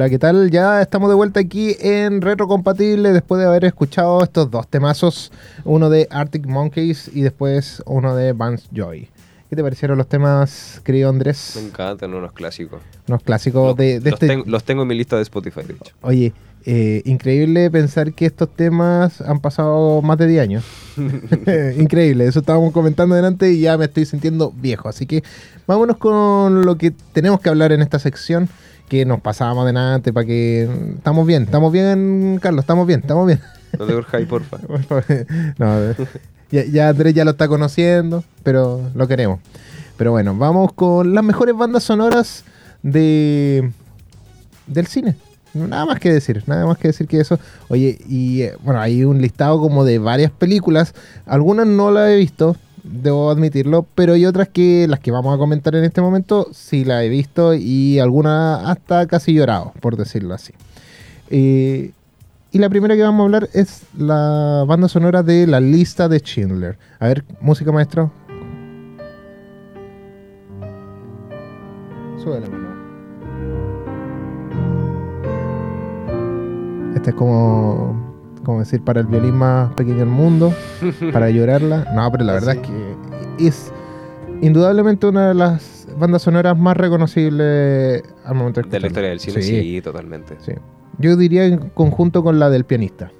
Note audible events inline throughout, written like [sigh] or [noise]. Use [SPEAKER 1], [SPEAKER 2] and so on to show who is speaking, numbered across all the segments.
[SPEAKER 1] Hola, ¿qué tal? Ya estamos de vuelta aquí en Retrocompatible después de haber escuchado estos dos temazos, uno de Arctic Monkeys y después uno de Vance Joy. ¿Qué te parecieron los temas, querido Andrés?
[SPEAKER 2] Me encantan unos clásicos.
[SPEAKER 1] Unos clásicos
[SPEAKER 2] Los-
[SPEAKER 1] de, de
[SPEAKER 2] los,
[SPEAKER 1] este...
[SPEAKER 2] ten- los tengo en mi lista de Spotify, de hecho.
[SPEAKER 1] Oye, eh, increíble pensar que estos temas han pasado más de 10 años. [laughs] [laughs] increíble, eso estábamos comentando delante y ya me estoy sintiendo viejo. Así que vámonos con lo que tenemos que hablar en esta sección, que nos pasábamos adelante para que... Estamos bien, estamos bien, Carlos, estamos bien, estamos bien.
[SPEAKER 2] No te urjáis, [laughs] porfa.
[SPEAKER 1] no, ya, ya Andrés ya lo está conociendo, pero lo queremos. Pero bueno, vamos con las mejores bandas sonoras de del cine. Nada más que decir, nada más que decir que eso. Oye, y eh, bueno, hay un listado como de varias películas. Algunas no las he visto, debo admitirlo, pero hay otras que las que vamos a comentar en este momento sí las he visto y algunas hasta casi llorado, por decirlo así. Eh, y la primera que vamos a hablar es la banda sonora de La lista de Schindler. A ver, música maestro. Súbele, mano. Este es como, como decir para el violín más pequeño del mundo, [laughs] para llorarla. No, pero la verdad es que es indudablemente una de las bandas sonoras más reconocibles al momento de
[SPEAKER 2] De la historia del cine, sí, totalmente.
[SPEAKER 1] Sí. Yo diría en conjunto con la del pianista.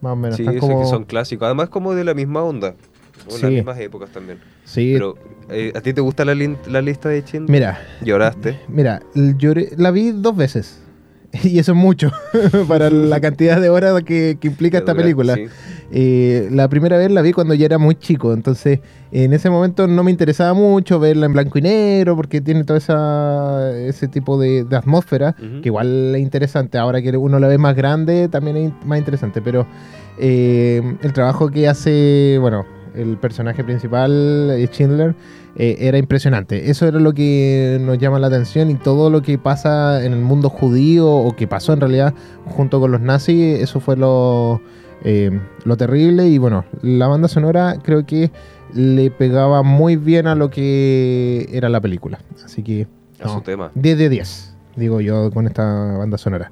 [SPEAKER 1] más o menos.
[SPEAKER 2] Sí,
[SPEAKER 1] como-
[SPEAKER 2] que son clásicos. Además, como de la misma onda. O
[SPEAKER 1] Sí.
[SPEAKER 2] las mismas épocas también.
[SPEAKER 1] Sí,
[SPEAKER 2] Pero, eh, ¿a ti te gusta la, la lista de Chin?
[SPEAKER 1] mira,
[SPEAKER 2] ¿Lloraste?
[SPEAKER 1] mira, lloré- la vi dos veces. [laughs] Y eso es mucho [laughs] para la cantidad de horas que, que implica esta película.
[SPEAKER 2] sí.
[SPEAKER 1] Eh, la primera vez la vi cuando ya era muy chico, entonces en ese momento no me interesaba mucho verla en blanco y negro porque tiene todo esa, ese tipo de, de atmósfera, que igual es interesante. Ahora que uno la ve más grande también es más interesante, pero eh, el trabajo que hace, bueno, el personaje principal, eh, Schindler, eh, era impresionante. Eso era lo que nos llama la atención y todo lo que pasa en el mundo judío o que pasó en realidad junto con los nazis, eso fue lo, eh, lo terrible y bueno, la banda sonora creo que le pegaba muy bien a lo que era la película. Así que
[SPEAKER 2] A su
[SPEAKER 1] no,
[SPEAKER 2] tema.
[SPEAKER 1] 10 de 10, digo yo, con esta banda sonora.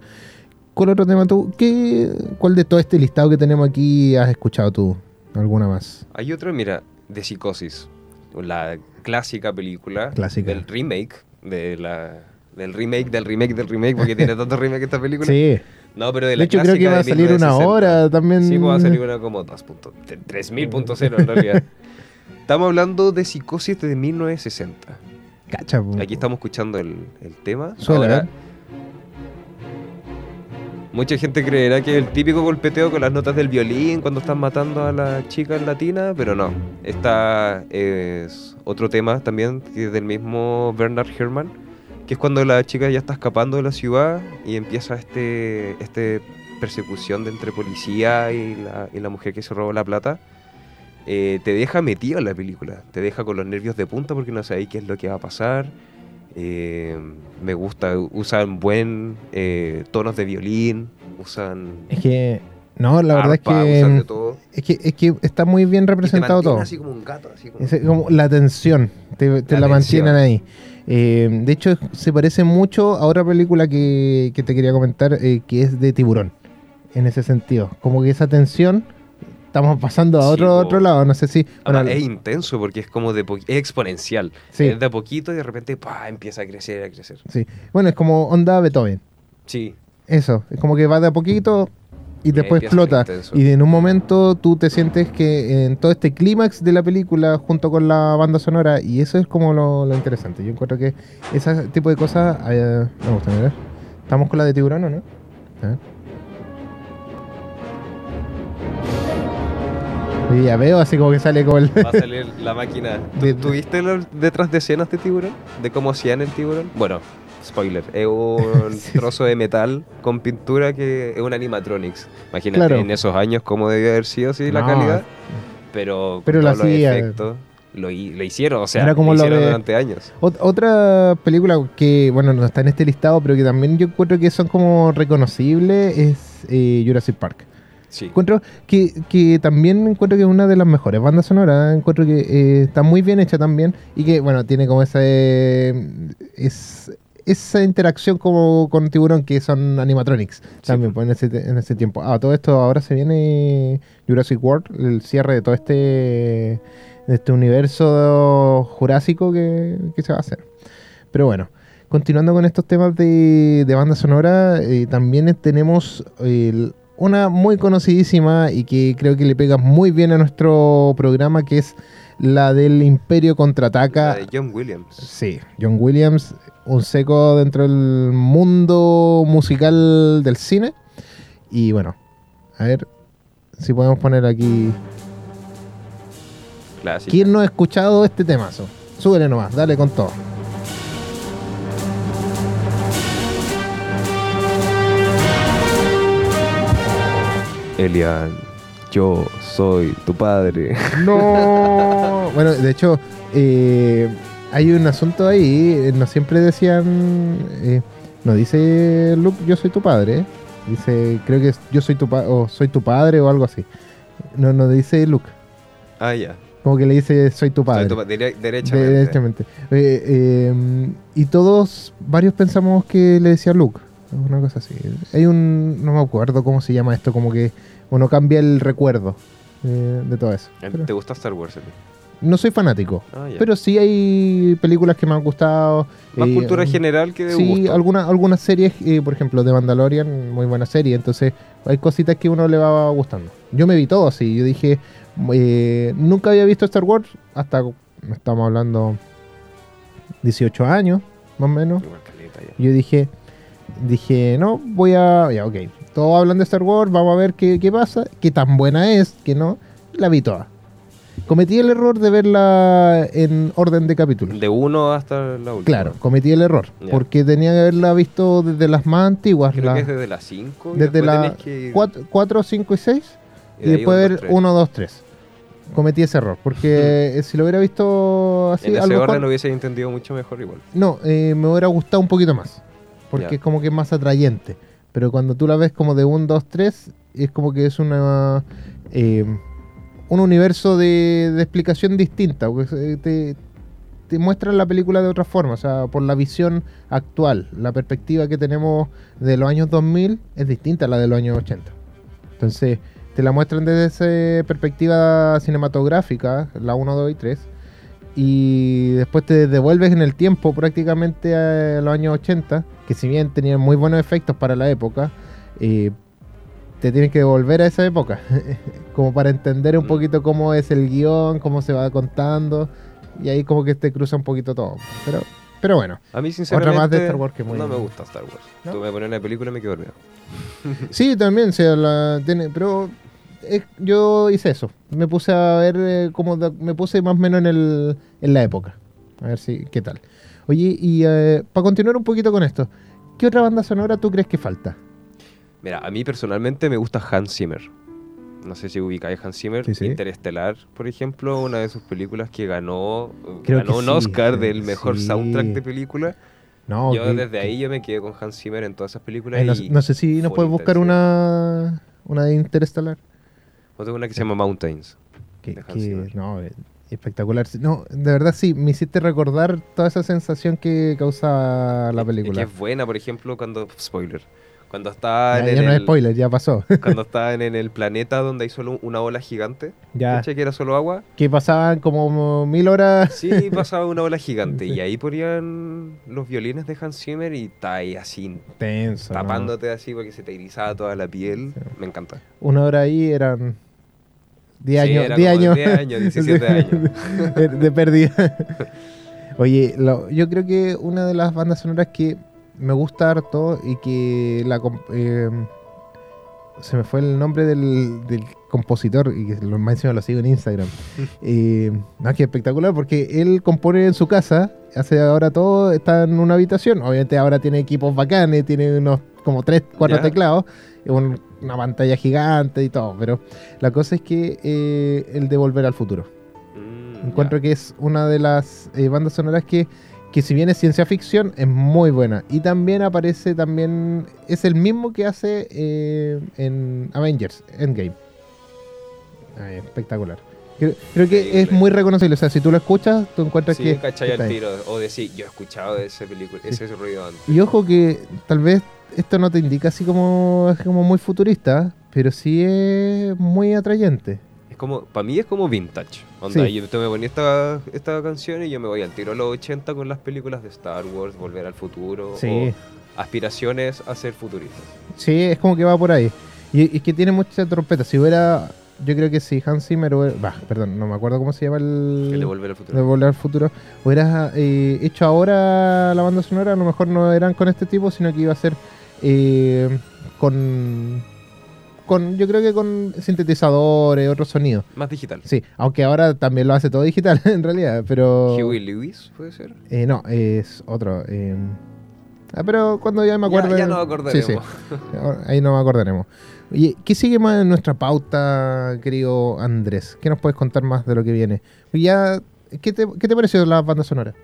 [SPEAKER 1] ¿Cuál otro tema tú? ¿Qué, ¿Cuál de todo este listado que tenemos aquí has escuchado tú? ¿Alguna más?
[SPEAKER 2] Hay otro, mira, de Psicosis. La clásica película.
[SPEAKER 1] Clásica.
[SPEAKER 2] Del remake. De la, del remake, del remake, del remake, porque tiene tantos [laughs] remakes esta película.
[SPEAKER 1] Sí,
[SPEAKER 2] No, pero de
[SPEAKER 1] de
[SPEAKER 2] la
[SPEAKER 1] hecho creo que va a salir una
[SPEAKER 2] 1960.
[SPEAKER 1] hora también.
[SPEAKER 2] Sí, va a salir una como 2.0, 3000.0 en realidad. [laughs] Estamos hablando de Psicosis de 1960.
[SPEAKER 1] Cacha.
[SPEAKER 2] Aquí estamos escuchando el, el tema. Ahora,
[SPEAKER 1] ¿eh?
[SPEAKER 2] Mucha gente creerá que es el típico golpeteo con las notas del violín cuando están matando a la chica en latina, pero no. Esta es otro tema también del mismo Bernard Herrmann, que es cuando la chica ya está escapando de la ciudad y empieza este, este persecución entre policía y la, y la mujer que se robó la plata. Eh, te deja metido en la película, te deja con los nervios de punta porque no sabéis qué es lo que va a pasar. Eh, me gusta, usan buen eh, tonos de violín, usan
[SPEAKER 1] Es que, no, la verdad es que,
[SPEAKER 2] usan de todo.
[SPEAKER 1] es que es que está muy bien
[SPEAKER 2] Y te
[SPEAKER 1] representado todo.
[SPEAKER 2] así como un gato, así como-
[SPEAKER 1] Es como la tensión, te, te
[SPEAKER 2] La
[SPEAKER 1] la, mantienen ahí. Eh, de hecho, se parece mucho a otra película que, que te quería comentar, eh, que es de tiburón, en ese sentido. Como que esa tensión, estamos pasando a otro, otro lado, no sé si... Bueno,
[SPEAKER 2] es intenso porque es como de es exponencial.
[SPEAKER 1] Sí.
[SPEAKER 2] Es de a poquito y de repente ¡pah! empieza a crecer, a crecer.
[SPEAKER 1] sí. bueno, es como onda Beethoven.
[SPEAKER 2] Sí,
[SPEAKER 1] Eso, es como que va de a poquito y después explota. Y en un momento tú te sientes que en todo este clímax de la película, junto con la banda sonora, y eso es como lo, lo interesante. Yo encuentro que ese tipo de cosas eh, me gustan. A ver, ¿Estamos con la de tiburón o no? A ver. Y ya veo, así como que sale como el...
[SPEAKER 2] va a salir [laughs] la máquina. ¿Tú-
[SPEAKER 1] De-
[SPEAKER 2] ¿Tuviste los detrás de escenas de tiburón? ¿De cómo hacían el tiburón? Bueno, spoiler. Es un [laughs] trozo de metal con pintura que es un animatronics. Imagínate
[SPEAKER 1] Claro.
[SPEAKER 2] en esos años cómo debía haber sido así la
[SPEAKER 1] No,
[SPEAKER 2] calidad. Pero,
[SPEAKER 1] pero lo hacía.
[SPEAKER 2] efectos, lo, hi- lo hicieron, o sea,
[SPEAKER 1] Era como
[SPEAKER 2] lo
[SPEAKER 1] lo
[SPEAKER 2] hicieron
[SPEAKER 1] de-
[SPEAKER 2] durante años.
[SPEAKER 1] Ot- otra película que, bueno, no está en este listado, pero que también yo encuentro que son como reconocibles, es eh, Jurassic Park.
[SPEAKER 2] Sí.
[SPEAKER 1] Encuentro que, que también encuentro que es una de las mejores bandas sonoras. Encuentro que eh, está muy bien hecha también. Y que, bueno, tiene como esa, eh, es, esa interacción como con Tiburón, que son animatronics también pues, en, ese, en ese tiempo. Ah, todo esto ahora se viene Jurassic World, el cierre de todo este, de este universo jurásico que, que se va a hacer. Pero bueno. Continuando con estos temas de, de banda sonora, eh, también tenemos el- una muy conocidísima y que creo que le pega muy bien a nuestro programa, que es la del Imperio Contraataca.
[SPEAKER 2] La de John Williams.
[SPEAKER 1] Sí, John Williams, un seco dentro del mundo musical del cine. Y bueno, a ver si podemos poner aquí.
[SPEAKER 2] Clásico.
[SPEAKER 1] ¿Quién no ha escuchado este temazo? Súbele nomás, dale con todo.
[SPEAKER 2] Elian, yo soy tu padre. [laughs]
[SPEAKER 1] No. bueno, de hecho, eh, hay un asunto ahí. eh, No siempre decían. eh, no dice Luke, yo soy tu padre. Dice, creo que yo soy tu padre o soy tu padre o algo así. No, no dice Luke.
[SPEAKER 2] Ah, ya.
[SPEAKER 1] Como que le dice, soy tu
[SPEAKER 2] Soy
[SPEAKER 1] padre.
[SPEAKER 2] tu pa- dire- derechamente.
[SPEAKER 1] Derechamente. Eh, eh, y todos, varios pensamos que le decía Luke. Una cosa así. Hay un. No me acuerdo cómo se llama esto. Como que uno cambia el recuerdo eh, de todo eso. Pero-
[SPEAKER 2] ¿Te gusta Star Wars?
[SPEAKER 1] No soy fanático,
[SPEAKER 2] Ah,
[SPEAKER 1] pero sí hay películas que me han gustado.
[SPEAKER 2] Más
[SPEAKER 1] eh,
[SPEAKER 2] cultura general que de
[SPEAKER 1] Sí, algunas series, eh, por ejemplo, de Mandalorian, muy buena serie, entonces hay cositas que uno le va gustando. Yo me vi todo así, yo dije, nunca había visto Star Wars hasta, estamos hablando, 18 años, más o menos. Yo dije, dije, no, voy a, ya, ok, todos hablan de Star Wars, vamos a ver qué, qué pasa, qué tan buena es, que no, la vi toda. Cometí el error de verla en orden de capítulos.
[SPEAKER 2] De uno hasta la última.
[SPEAKER 1] Claro, cometí el error, porque tenía que haberla visto desde las más antiguas,
[SPEAKER 2] Creo
[SPEAKER 1] la-
[SPEAKER 2] que es desde las 5.
[SPEAKER 1] desde la 4, 5 y 6, y, después ver 1, 2, 3. Cometí ese error, porque eh, si lo hubiera visto así,
[SPEAKER 2] en
[SPEAKER 1] a
[SPEAKER 2] ese
[SPEAKER 1] mejor-
[SPEAKER 2] orden lo hubiese entendido mucho mejor igual.
[SPEAKER 1] no, eh, me hubiera gustado un poquito más, porque es como que es más atrayente. Pero cuando tú la ves como de 1, 2, 3, es como que es una eh, un universo de, de explicación distinta, porque eh, te, te muestran la película de otra forma, o sea, por la visión actual, la perspectiva que tenemos de los años 2000 es distinta a la de los años 80. Entonces, te la muestran desde esa perspectiva cinematográfica, la 1, 2 y 3, y después te devuelves en el tiempo prácticamente a los años 80, que si bien tenían muy buenos efectos para la época, eh, te tienes que devolver a esa época, [laughs] como para entender un
[SPEAKER 2] Mm.
[SPEAKER 1] poquito cómo es el guion, cómo se va contando, y ahí como que te cruza un poquito todo. Pero, pero bueno,
[SPEAKER 2] A mí, sinceramente,
[SPEAKER 1] más de Star Wars que muy-
[SPEAKER 2] no me gusta Star Wars.
[SPEAKER 1] ¿No?
[SPEAKER 2] Tú me pones una película y me quedo dormido.
[SPEAKER 1] sí, también, se la tiene, pero eh, yo hice eso, me puse a ver eh, cómo da- me puse más o menos en, el, en la época, a ver si, qué tal. Oye, y para continuar un poquito con esto, ¿qué otra banda sonora tú crees que falta?
[SPEAKER 2] Mira, a mí personalmente me gusta Hans Zimmer. No sé si ubicáis Hans Zimmer.
[SPEAKER 1] Sí, sí.
[SPEAKER 2] Interestelar, por ejemplo, una de sus películas que ganó,
[SPEAKER 1] Creo
[SPEAKER 2] ganó
[SPEAKER 1] que
[SPEAKER 2] un
[SPEAKER 1] sí,
[SPEAKER 2] Oscar del mejor
[SPEAKER 1] sí.
[SPEAKER 2] soundtrack de película.
[SPEAKER 1] No,
[SPEAKER 2] yo
[SPEAKER 1] que-
[SPEAKER 2] desde ahí yo me quedé con Hans Zimmer en todas esas películas.
[SPEAKER 1] eh, no,
[SPEAKER 2] y
[SPEAKER 1] no sé si nos
[SPEAKER 2] full
[SPEAKER 1] puedes buscar
[SPEAKER 2] intensidad.
[SPEAKER 1] una, una de Interestelar.
[SPEAKER 2] Otra una que se llama Mountains.
[SPEAKER 1] Que, que- no, eh, espectacular. No, de verdad sí, me hiciste recordar toda esa sensación que causaba la
[SPEAKER 2] Es
[SPEAKER 1] película.
[SPEAKER 2] que es buena, por ejemplo, cuando. Spoiler. Cuando está
[SPEAKER 1] ya
[SPEAKER 2] en
[SPEAKER 1] ya no
[SPEAKER 2] el-
[SPEAKER 1] es spoiler, ya pasó. [laughs]
[SPEAKER 2] Cuando [laughs] estaban en el planeta donde hay solo una ola gigante.
[SPEAKER 1] ya.
[SPEAKER 2] Que era solo agua.
[SPEAKER 1] Que pasaban como mil horas.
[SPEAKER 2] Sí, pasaba una ola gigante. [laughs]
[SPEAKER 1] Sí.
[SPEAKER 2] Y ahí ponían los violines de Hans Zimmer y está ahí así
[SPEAKER 1] Tenso. ¿no?
[SPEAKER 2] tapándote así porque se te erizaba toda la piel.
[SPEAKER 1] Sí.
[SPEAKER 2] Me encanta.
[SPEAKER 1] Una hora ahí eran 10
[SPEAKER 2] Sí,
[SPEAKER 1] años.
[SPEAKER 2] era
[SPEAKER 1] 10
[SPEAKER 2] como
[SPEAKER 1] años.
[SPEAKER 2] 10 años, 17 [laughs] años.
[SPEAKER 1] de, de pérdida. [laughs] Oye, lo- yo creo que una de las bandas sonoras que me gusta harto y que la eh, se me fue el nombre del, del compositor y que lo más encima lo sigo en Instagram. [laughs] Eh, no, que espectacular porque él compone en su casa, hace ahora todo, está en una habitación. Obviamente ahora tiene equipos bacanes, tiene unos como tres, cuatro
[SPEAKER 2] Ya.
[SPEAKER 1] teclados, un- una pantalla gigante y todo. Pero la cosa es que eh, el de Volver al Futuro.
[SPEAKER 2] Mm,
[SPEAKER 1] Encuentro que es una de las eh, bandas sonoras que, que si bien es ciencia ficción, es muy buena. Y también aparece, también es el mismo que hace eh, en Avengers, Endgame. Ay, espectacular. Creo, creo que es muy reconocible. O sea, si tú lo escuchas, tú encuentras
[SPEAKER 2] Sí,
[SPEAKER 1] que...
[SPEAKER 2] cachai al tiro. O decir, yo he escuchado de ese película, ese ruido antes.
[SPEAKER 1] Y ojo que tal vez esto no te indica así como, es como muy futurista, pero sí es muy atrayente.
[SPEAKER 2] Es como, para mí es como vintage. Onda,
[SPEAKER 1] Sí.
[SPEAKER 2] yo te me ponía esta, esta canción y yo me voy al tiro a los 80 con las películas de Star Wars, Volver al Futuro.
[SPEAKER 1] Sí.
[SPEAKER 2] O aspiraciones a ser futuristas.
[SPEAKER 1] Sí, es como que va por ahí. Y es que tiene mucha trompeta. Si hubiera, yo creo que si Hans Zimmer, bah, perdón, no me acuerdo cómo se llama el...
[SPEAKER 2] El de Volver al Futuro.
[SPEAKER 1] de Volver al Futuro, hubiera eh, hecho ahora la banda sonora, a lo mejor no eran con este tipo, sino que iba a ser eh, con, con, yo creo que con sintetizadores, otros sonidos.
[SPEAKER 2] Más digital.
[SPEAKER 1] Sí, aunque ahora también lo hace todo digital [laughs] en realidad, pero...
[SPEAKER 2] Huey Lewis, puede ser.
[SPEAKER 1] Eh, no, es otro. eh, ah, pero cuando ya me
[SPEAKER 2] Ya-
[SPEAKER 1] acuerdo.
[SPEAKER 2] ya nos acordaremos.
[SPEAKER 1] Sí, sí. Ahora- Ahí nos acordaremos. Oye, ¿qué sigue más en nuestra pauta, querido Andrés? ¿Qué nos puedes contar más de lo que viene? Ya, ¿qué, te, ¿Qué te pareció la banda sonora?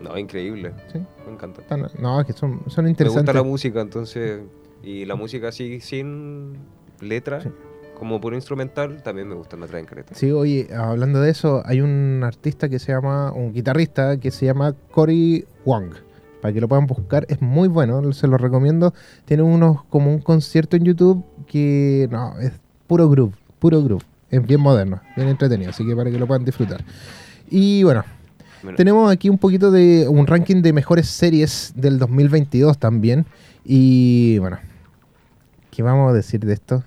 [SPEAKER 2] No, increíble.
[SPEAKER 1] ¿Sí?
[SPEAKER 2] Me encanta.
[SPEAKER 1] No, es que son, son
[SPEAKER 2] Me
[SPEAKER 1] interesantes.
[SPEAKER 2] gusta la música, entonces. Y la música así, sin letra,
[SPEAKER 1] Sí.
[SPEAKER 2] como puro instrumental, también me gusta, me traen careta.
[SPEAKER 1] Sí, oye, hablando de eso, hay un artista que se llama, un guitarrista que se llama Cory Wong. Para que lo puedan buscar, es muy bueno, se lo recomiendo. Tiene unos como un concierto en YouTube que, no, es puro groove, puro groove. es bien moderno, bien entretenido, así que para que lo puedan disfrutar. Y bueno,
[SPEAKER 2] Bueno,
[SPEAKER 1] tenemos aquí un poquito de un ranking de mejores series del 2022 también. Y bueno, ¿qué vamos a decir de esto?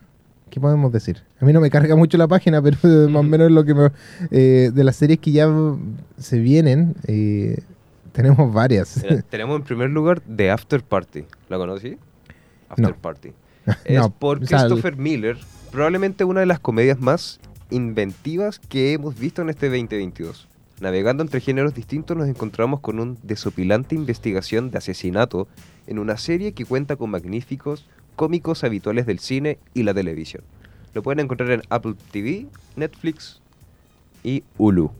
[SPEAKER 1] ¿Qué podemos decir? A mí no me carga mucho la página, pero [laughs] más o menos lo que me, eh, de las series que ya se vienen, eh, tenemos varias.
[SPEAKER 2] mira, [laughs] tenemos en primer lugar The After Party. ¿La conocí? After
[SPEAKER 1] No.
[SPEAKER 2] Party. [laughs] Es
[SPEAKER 1] No,
[SPEAKER 2] por Christopher Miller, probablemente una de las comedias más inventivas que hemos visto en este 2022. Navegando entre géneros distintos nos encontramos con un desopilante investigación de asesinato en una serie que cuenta con magníficos cómicos habituales del cine y la televisión. Lo pueden encontrar en Apple TV, Netflix y Hulu.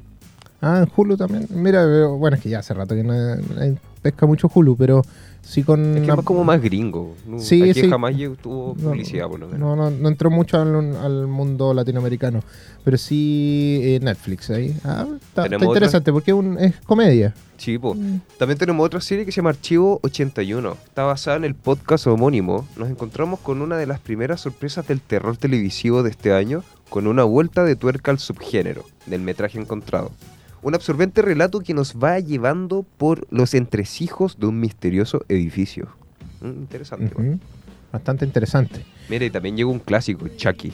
[SPEAKER 1] Ah, en Hulu también. Mira, bueno, es que ya hace rato que no, no pesca mucho Hulu, pero sí con...
[SPEAKER 2] Es que es
[SPEAKER 1] la-
[SPEAKER 2] más como más gringo. ¿no?
[SPEAKER 1] Sí,
[SPEAKER 2] Aquí
[SPEAKER 1] sí.
[SPEAKER 2] jamás tuvo
[SPEAKER 1] no,
[SPEAKER 2] publicidad, por lo menos.
[SPEAKER 1] No, no, no entró mucho al, al mundo latinoamericano, pero sí eh, Netflix ahí. Ah, está, está
[SPEAKER 2] otra.
[SPEAKER 1] interesante porque es, un- es comedia.
[SPEAKER 2] Sí, po. También tenemos otra serie que se llama Archivo 81. Está basada en el podcast homónimo. Nos encontramos con una de las primeras sorpresas del terror televisivo de este año, con una vuelta de tuerca al subgénero del metraje encontrado. Un absorbente relato que nos va llevando por los entresijos de un misterioso edificio. Mm, interesante.
[SPEAKER 1] Ujú.
[SPEAKER 2] bueno.
[SPEAKER 1] Bastante interesante.
[SPEAKER 2] Mira, y también llegó un clásico, Chucky.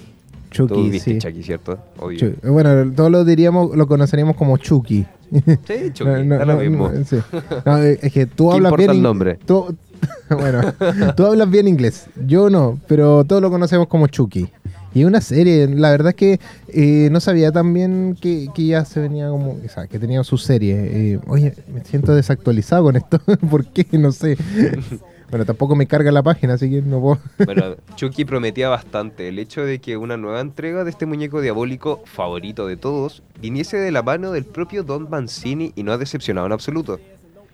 [SPEAKER 1] Chucky,
[SPEAKER 2] viste
[SPEAKER 1] sí.
[SPEAKER 2] Chucky, ¿cierto? Obvio.
[SPEAKER 1] Bueno, todos lo diríamos, lo conoceríamos como Chucky.
[SPEAKER 2] Sí, [laughs] Chucky,
[SPEAKER 1] No, no,
[SPEAKER 2] da lo mismo.
[SPEAKER 1] sí. Es que tú
[SPEAKER 2] ¿Qué
[SPEAKER 1] hablas bien
[SPEAKER 2] el nombre?
[SPEAKER 1] tú- [laughs] bueno, tú hablas bien inglés. Yo no, pero todos lo conocemos como Chucky. Y una serie, la verdad es que eh, no sabía también que, que ya se venía como, o sea, que tenía su serie. Eh, oye, me siento desactualizado con esto. [laughs] ¿Por qué? No sé. Bueno, tampoco me carga la página, así que no puedo.
[SPEAKER 2] Bueno, Chucky prometía bastante el hecho de que una nueva entrega de este muñeco diabólico favorito de todos viniese de la mano del propio Don Mancini y no ha decepcionado en absoluto.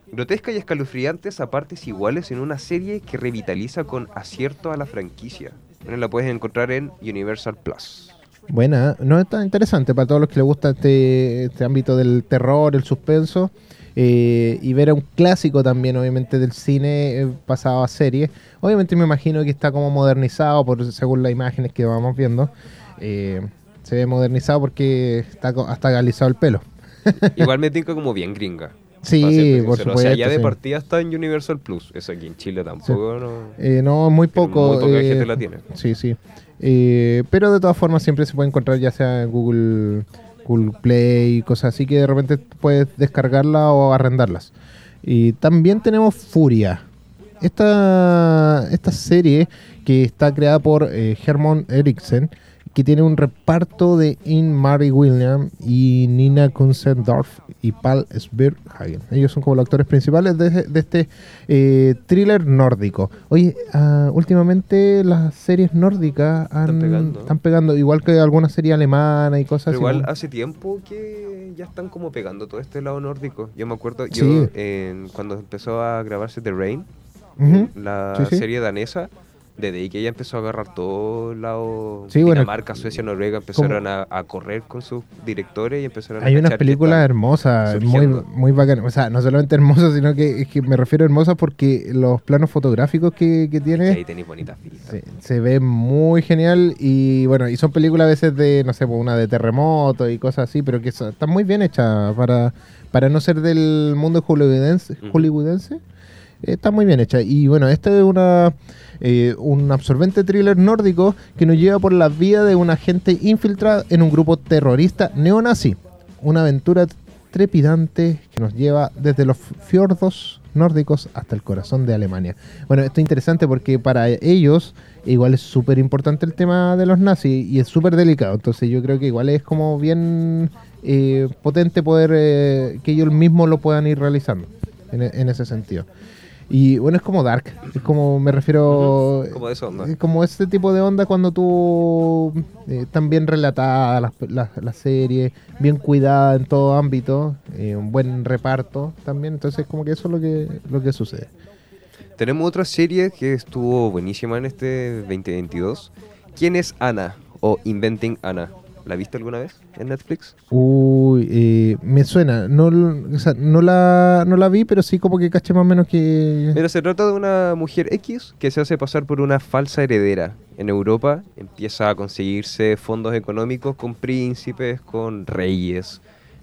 [SPEAKER 2] Grotesca y escalofriantes a partes iguales en una serie que revitaliza con acierto a la franquicia. Bueno, la puedes encontrar en Universal Plus.
[SPEAKER 1] Buena, no está interesante para todos los que les gusta este, este ámbito del terror, el suspenso. eh, y ver a un clásico también, obviamente, del cine eh, pasado a serie. Obviamente me imagino que está como modernizado por según las imágenes que vamos viendo. Eh, se ve modernizado porque está hasta galizado el pelo.
[SPEAKER 2] Igual me tinca como bien gringa.
[SPEAKER 1] Sí, por
[SPEAKER 2] sincero. O sea, ya
[SPEAKER 1] supuesto,
[SPEAKER 2] de
[SPEAKER 1] sí.
[SPEAKER 2] partida está en Universal Plus. Eso aquí en Chile tampoco, ¿no?
[SPEAKER 1] Eh, no, muy
[SPEAKER 2] Pero
[SPEAKER 1] poco.
[SPEAKER 2] muy poca
[SPEAKER 1] eh,
[SPEAKER 2] gente la tiene.
[SPEAKER 1] Sí, sí. Eh, pero de todas formas siempre se puede encontrar ya sea en Google, Google Play, cosas así que de repente puedes descargarla o arrendarlas. Y también tenemos Furia. Esta, esta serie que está creada por eh, Hermon Eriksen, que tiene un reparto de In Mary William y Nina Kunsendorf y Paul Sverhagen. Ellos son como los actores principales de, de este eh, thriller nórdico. Oye, ah, últimamente las series nórdicas han-
[SPEAKER 2] Están pegando.
[SPEAKER 1] están pegando, igual que alguna serie alemana y cosas
[SPEAKER 2] Pero igual
[SPEAKER 1] así.
[SPEAKER 2] hace tiempo que ya están como pegando todo este lado nórdico. Yo me acuerdo,
[SPEAKER 1] Sí.
[SPEAKER 2] yo en- cuando empezó a grabarse The Rain, la
[SPEAKER 1] Sí, sí.
[SPEAKER 2] serie danesa, desde ahí que ella empezó a agarrar todo el lado
[SPEAKER 1] Sí, bueno,
[SPEAKER 2] Dinamarca, Suecia, Noruega, empezaron a, a correr con sus directores y empezaron a
[SPEAKER 1] Hay unas películas hermosas, muy,
[SPEAKER 2] surgiendo.
[SPEAKER 1] muy bacanas. O sea, no solamente hermosas, sino que, es que me refiero a hermosas porque los planos fotográficos que, que tiene
[SPEAKER 2] ahí tenéis bonitas
[SPEAKER 1] se, se ve muy genial. Y bueno, y son películas a veces de, no sé, pues, una de terremoto y cosas así, pero que están muy bien hechas para, para no ser del mundo hollywoodense. Está muy bien hecha. Y bueno, este es una, eh, un absorbente thriller nórdico que nos lleva por la vía de un agente infiltrado en un grupo terrorista neonazi. Una aventura trepidante que nos lleva desde los fiordos nórdicos hasta el corazón de Alemania. Bueno, esto es interesante porque para ellos igual es súper importante el tema de los nazis y es súper delicado. Entonces yo creo que igual es como bien eh, potente poder eh, que ellos mismos lo puedan ir realizando en ese sentido. Y bueno, es como Dark, es como me refiero...
[SPEAKER 2] Como de esa onda.
[SPEAKER 1] eh, Como este tipo de onda cuando tú eh, están bien relatadas las las- las series, bien cuidada en todo ámbito, eh, un buen reparto también, entonces como que eso es lo que, lo que sucede.
[SPEAKER 2] Tenemos otra serie que estuvo buenísima en este 2022. ¿Quién es Ana? O Inventing Anna. ¿La viste alguna vez en Netflix?
[SPEAKER 1] Uy, eh, me suena, no, o sea, no, la, no la vi, pero sí como que caché más o menos que...
[SPEAKER 2] Mira, se trata de una mujer X que se hace pasar por una falsa heredera en Europa, empieza a conseguirse fondos económicos con príncipes, con reyes.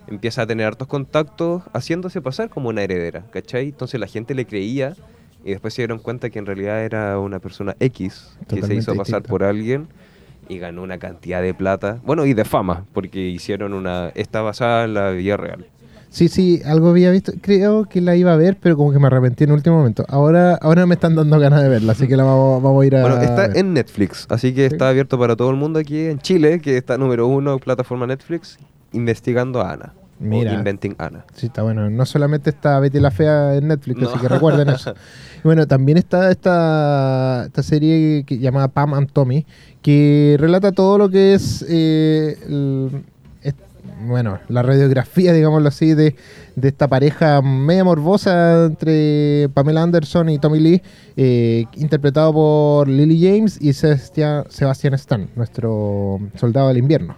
[SPEAKER 2] Empieza a tener hartos contactos haciéndose pasar como una heredera, ¿cachai? Entonces la gente le creía y después se dieron cuenta que en realidad era una persona X que se hizo pasar por alguien y ganó una cantidad de plata, bueno, y de fama, porque hicieron una... Está basada en la vida real.
[SPEAKER 1] Sí, sí, algo había visto. Creo que la iba a ver, pero como que me arrepentí en el último momento. Ahora, ahora me están dando ganas de verla, así que la vamos, vamos a ir a.
[SPEAKER 2] Bueno, está
[SPEAKER 1] ver.
[SPEAKER 2] en Netflix, así que está abierto para todo el mundo aquí en Chile, que está número uno, plataforma Netflix, investigando a Ana.
[SPEAKER 1] Mira.
[SPEAKER 2] O Inventing Ana.
[SPEAKER 1] Sí, está bueno. No solamente está Betty la Fea en Netflix,
[SPEAKER 2] No.
[SPEAKER 1] así que recuerden eso. [laughs] Y bueno, también está esta, esta serie que llamada Pam and Tommy, que relata todo lo que es, eh, el- es- bueno, la radiografía, digámoslo así, de, de esta pareja media morbosa entre Pamela Anderson y Tommy Lee, eh, interpretado por Lily James y Sebastian, Sebastian Stan, nuestro soldado del invierno.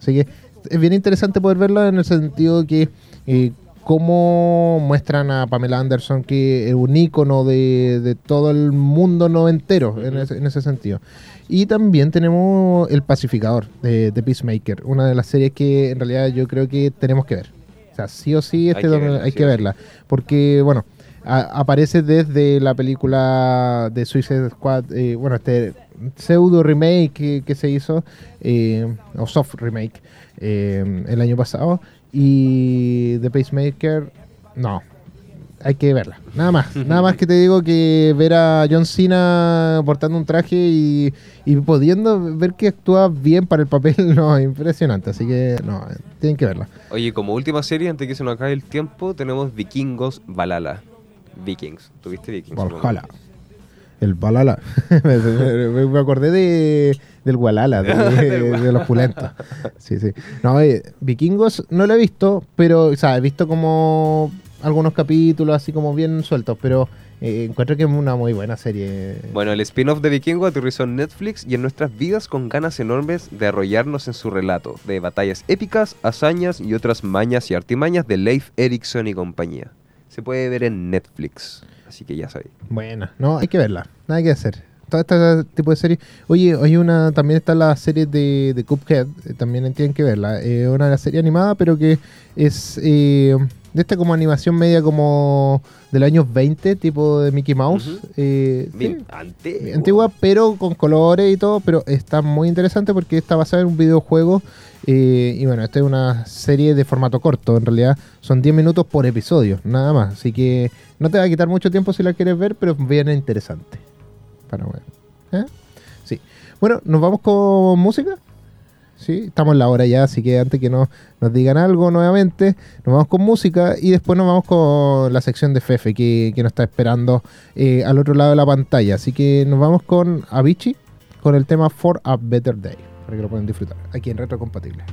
[SPEAKER 1] Así que es bien interesante poder verla en el sentido que eh, cómo muestran a Pamela Anderson que es un ícono de, de todo el mundo noventero en, ese, en ese sentido. Y también tenemos El Pacificador de, de Peacemaker, una de las series que en realidad yo creo que tenemos que ver. O sea, sí o sí este
[SPEAKER 2] que
[SPEAKER 1] hay
[SPEAKER 2] sí
[SPEAKER 1] que verla. Porque, bueno, a- aparece desde la película de Suicide Squad, eh, bueno, este pseudo remake que, que se hizo, eh, o soft remake, eh, el año pasado. Y The Pacemaker, no, hay que verla. Nada más, [laughs] nada más que te digo que ver a John Cena portando un traje y, y pudiendo ver que actúa bien para el papel, [laughs] no, impresionante. Así que, no, tienen que verla.
[SPEAKER 2] Oye, como última serie, antes que se nos acabe el tiempo, tenemos Vikingos Valhalla. Vikings. ¿Tuviste Vikings?
[SPEAKER 1] Valhalla. El Balala. [laughs] me, acordé de, del Walala, de, [laughs] de los pulentos. Sí, sí. No, eh, Vikingos no lo he visto, pero, o sea, he visto como algunos capítulos así como bien sueltos, pero eh, encuentro que es una muy buena serie.
[SPEAKER 2] Bueno, el spin-off de Vikingo aterrizó en Netflix y en nuestras vidas con ganas enormes de arrollarnos en su relato de batallas épicas, hazañas y otras mañas y artimañas de Leif Erikson y compañía. Se puede ver en Netflix, así que ya sabéis.
[SPEAKER 1] Buena, no, hay que verla, nada que hacer. Todo este tipo de series. Oye, hay una, también está la serie de, de Cuphead, eh, también tienen que verla. Eh, una de las series animada, pero que es eh, de esta como animación media como de los años 20, tipo de Mickey Mouse. Eh, sí,
[SPEAKER 2] Bien, antiguo.
[SPEAKER 1] antigua, pero con colores y todo, pero está muy interesante porque está basada en un videojuego. Y bueno, esta es una serie de formato corto, en realidad son 10 minutos por episodio, nada más. Así que no te va a quitar mucho tiempo si la quieres ver, pero bien interesante. Para bueno. ¿eh? Sí. Bueno, nos vamos con música. Sí, estamos en la hora ya, así que antes que no, nos digan algo nuevamente, nos vamos con música y después nos vamos con la sección de Fefe que, que nos está esperando eh, al otro lado de la pantalla. Así que nos vamos con Avicii con el tema For a Better Day, para que lo puedan disfrutar aquí en Retro Compatible.